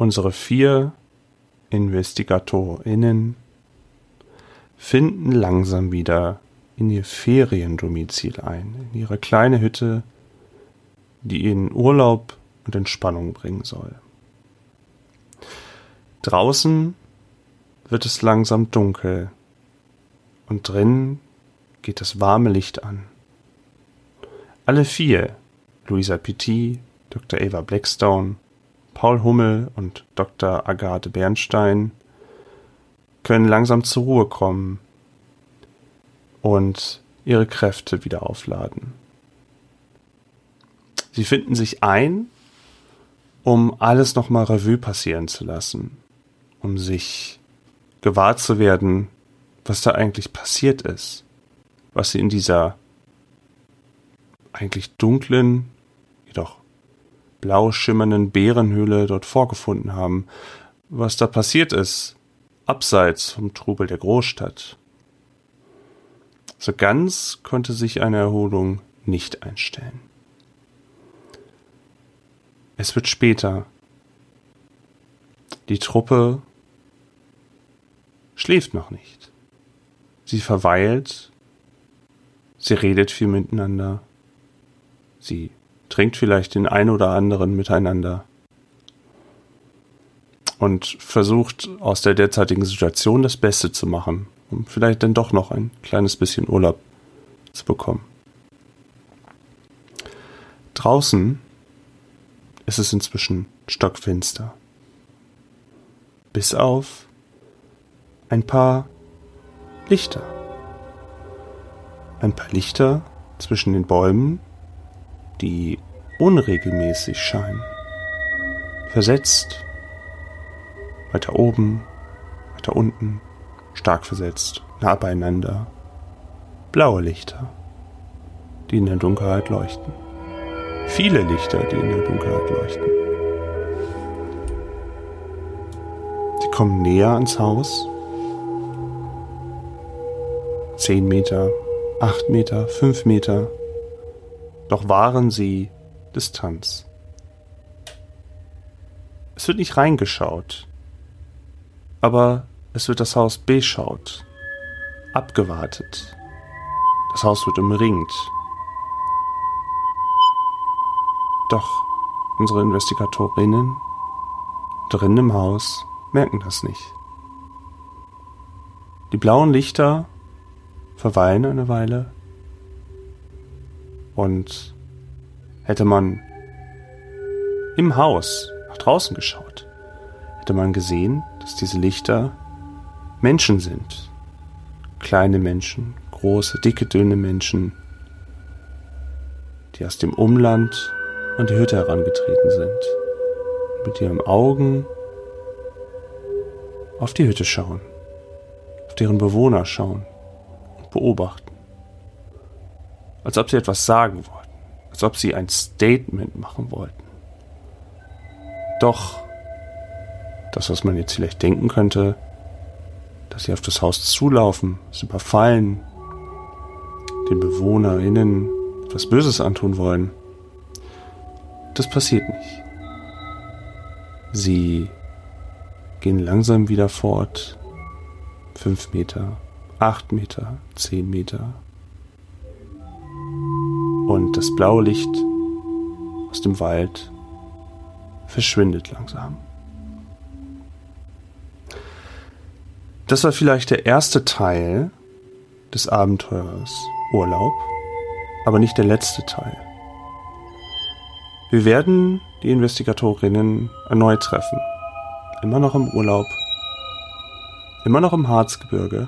Unsere vier InvestigatorInnen finden langsam wieder in ihr Feriendomizil ein, in ihre kleine Hütte, die ihnen Urlaub und Entspannung bringen soll. Draußen wird es langsam dunkel und drinnen geht das warme Licht an. Alle vier, Louisa Petit, Dr. Eva Blackstone, Paul Hummel und Dr. Agathe Bernstein, können langsam zur Ruhe kommen und ihre Kräfte wieder aufladen. Sie finden sich ein, um alles nochmal Revue passieren zu lassen, um sich gewahr zu werden, was da eigentlich passiert ist, was sie in dieser eigentlich dunklen, jedoch blau schimmernden Bärenhöhle dort vorgefunden haben, was da passiert ist, abseits vom Trubel der Großstadt. So ganz konnte sich eine Erholung nicht einstellen. Es wird später. Die Truppe schläft noch nicht. Sie verweilt, sie redet viel miteinander, sie trinkt vielleicht den ein oder anderen miteinander und versucht aus der derzeitigen Situation das Beste zu machen, um vielleicht dann doch noch ein kleines bisschen Urlaub zu bekommen. Draußen ist es inzwischen stockfinster. Bis auf ein paar Lichter. Ein paar Lichter zwischen den Bäumen, die unregelmäßig scheinen. Versetzt. Weiter oben, weiter unten, stark versetzt, nah beieinander. Blaue Lichter, die in der Dunkelheit leuchten. Viele Lichter, die in der Dunkelheit leuchten. Sie kommen näher ans Haus. Zehn Meter, acht Meter, fünf Meter. Doch wahren sie Distanz. Es wird nicht reingeschaut, aber es wird das Haus beschaut, abgewartet. Das Haus wird umringt, Doch unsere Investigatorinnen drin im Haus merken das nicht. Die blauen Lichter verweilen eine Weile und hätte man im Haus nach draußen geschaut, hätte man gesehen, dass diese Lichter Menschen sind. Kleine Menschen, große, dicke, dünne Menschen, die aus dem Umland an die Hütte herangetreten sind. Mit ihren Augen auf die Hütte schauen, auf deren Bewohner schauen und beobachten. Als ob sie etwas sagen wollten, als ob sie ein Statement machen wollten. Doch das, was man jetzt vielleicht denken könnte, dass sie auf das Haus zulaufen, es überfallen, den BewohnerInnen etwas Böses antun wollen, das passiert nicht. Sie gehen langsam wieder fort. Fünf Meter, acht Meter, zehn Meter. Und das blaue Licht aus dem Wald verschwindet langsam. Das war vielleicht der erste Teil des Abenteuers Urlaub, aber nicht der letzte Teil. Wir werden die Investigatorinnen erneut treffen. Immer noch im Urlaub. Immer noch im Harzgebirge.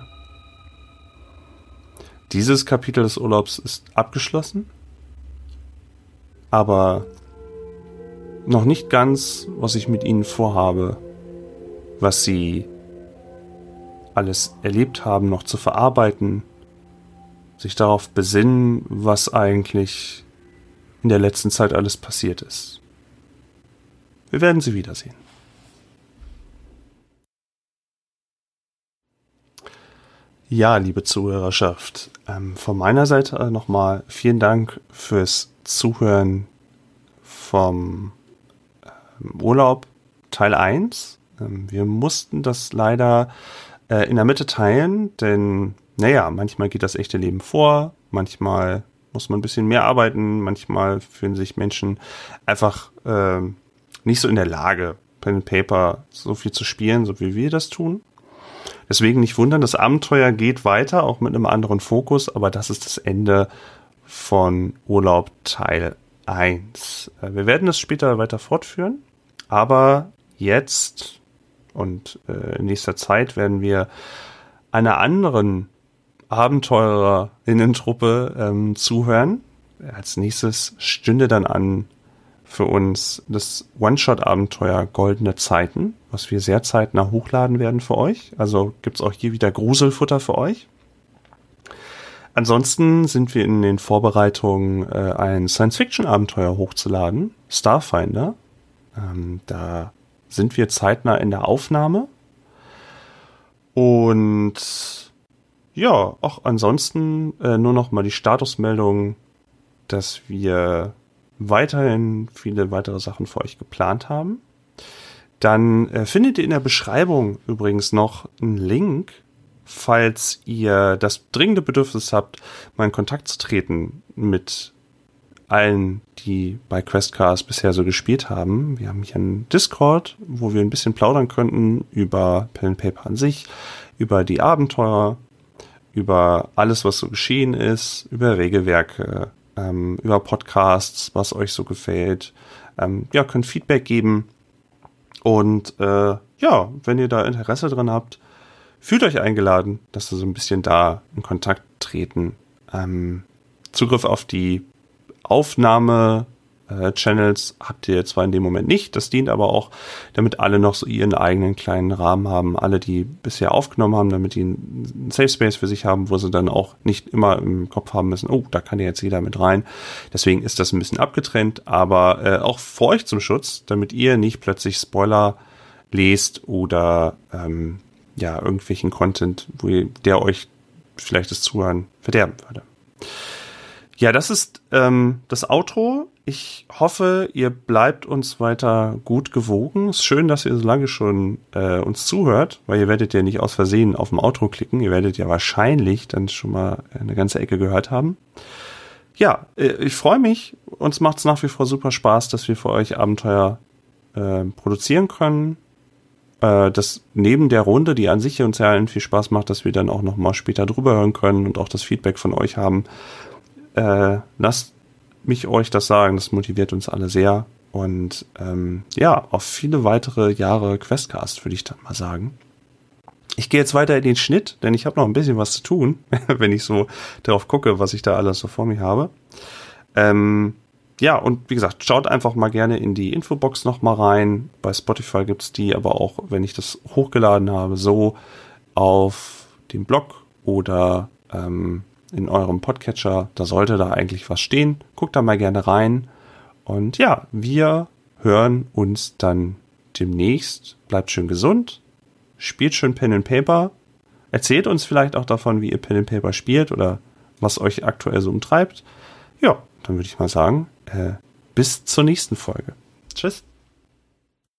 Dieses Kapitel des Urlaubs ist abgeschlossen. Aber noch nicht ganz, was ich mit ihnen vorhabe, was sie alles erlebt haben, noch zu verarbeiten, sich darauf besinnen, was eigentlich in der letzten Zeit alles passiert ist. Wir werden sie wiedersehen. Ja, liebe Zuhörerschaft, ähm, von meiner Seite nochmal vielen Dank fürs Zuhören vom ähm, Urlaub Teil 1. Ähm, wir mussten das leider äh, in der Mitte teilen, denn naja, manchmal geht das echte Leben vor, manchmal muss man ein bisschen mehr arbeiten, manchmal fühlen sich Menschen einfach äh, nicht so in der Lage, Pen and Paper so viel zu spielen, so wie wir das tun. Deswegen nicht wundern, das Abenteuer geht weiter, auch mit einem anderen Fokus, aber das ist das Ende von Urlaub Teil 1. Äh, wir werden es später weiter fortführen, aber jetzt und äh, in nächster Zeit werden wir einer anderen Abenteurerinnentruppe ähm, zuhören. Als nächstes stünde dann an für uns das One-Shot-Abenteuer Goldene Zeiten, was wir sehr zeitnah hochladen werden für euch. Also gibt's auch hier wieder Gruselfutter für euch. Ansonsten sind wir in den Vorbereitungen, äh, ein Science-Fiction-Abenteuer hochzuladen, Starfinder. Ähm, da sind wir zeitnah in der Aufnahme. Und ja, auch ansonsten äh, nur noch mal die Statusmeldung, dass wir weiterhin viele weitere Sachen für euch geplant haben. Dann äh, findet ihr in der Beschreibung übrigens noch einen Link, falls ihr das dringende Bedürfnis habt, mal in Kontakt zu treten mit allen, die bei Questcast bisher so gespielt haben. Wir haben hier einen Discord, wo wir ein bisschen plaudern könnten über Pen Paper an sich, über die Abenteuer, über alles, was so geschehen ist, über Regelwerke, ähm, über Podcasts, was euch so gefällt. Ähm, ja, könnt Feedback geben. Und äh, ja, wenn ihr da Interesse dran habt, fühlt euch eingeladen, dass wir so ein bisschen da in Kontakt treten. Ähm, Zugriff auf die Aufnahme äh, Channels habt ihr zwar in dem Moment nicht, das dient aber auch, damit alle noch so ihren eigenen kleinen Rahmen haben, alle, die bisher aufgenommen haben, damit die einen Safe Space für sich haben, wo sie dann auch nicht immer im Kopf haben müssen, oh, da kann ja jetzt jeder mit rein. Deswegen ist das ein bisschen abgetrennt, aber äh, auch für euch zum Schutz, damit ihr nicht plötzlich Spoiler lest oder ähm, ja, irgendwelchen Content, wo ihr, der euch vielleicht das Zuhören verderben würde. Ja, das ist ähm, das Outro. Ich hoffe, ihr bleibt uns weiter gut gewogen. Es ist schön, dass ihr so lange schon äh, uns zuhört, weil ihr werdet ja nicht aus Versehen auf dem Outro klicken. Ihr werdet ja wahrscheinlich dann schon mal eine ganze Ecke gehört haben. Ja, äh, ich freue mich. Uns macht es nach wie vor super Spaß, dass wir für euch Abenteuer äh, produzieren können. Äh, dass neben der Runde, die an sich uns ja allen viel Spaß macht, dass wir dann auch noch mal später drüber hören können und auch das Feedback von euch haben äh, lasst mich euch das sagen, das motiviert uns alle sehr. Und ähm, ja, auf viele weitere Jahre Questcast würde ich dann mal sagen. Ich gehe jetzt weiter in den Schnitt, denn ich habe noch ein bisschen was zu tun, wenn ich so darauf gucke, was ich da alles so vor mir habe. Ähm, ja, und wie gesagt, schaut einfach mal gerne in die Infobox nochmal rein. Bei Spotify gibt's die, aber auch, wenn ich das hochgeladen habe, so auf dem Blog oder ähm, in eurem Podcatcher. Da sollte da eigentlich was stehen. Guckt da mal gerne rein. Und ja, wir hören uns dann demnächst. Bleibt schön gesund. Spielt schön Pen and Paper. Erzählt uns vielleicht auch davon, wie ihr Pen and Paper spielt oder was euch aktuell so umtreibt. Ja, dann würde ich mal sagen, äh, bis zur nächsten Folge. Tschüss.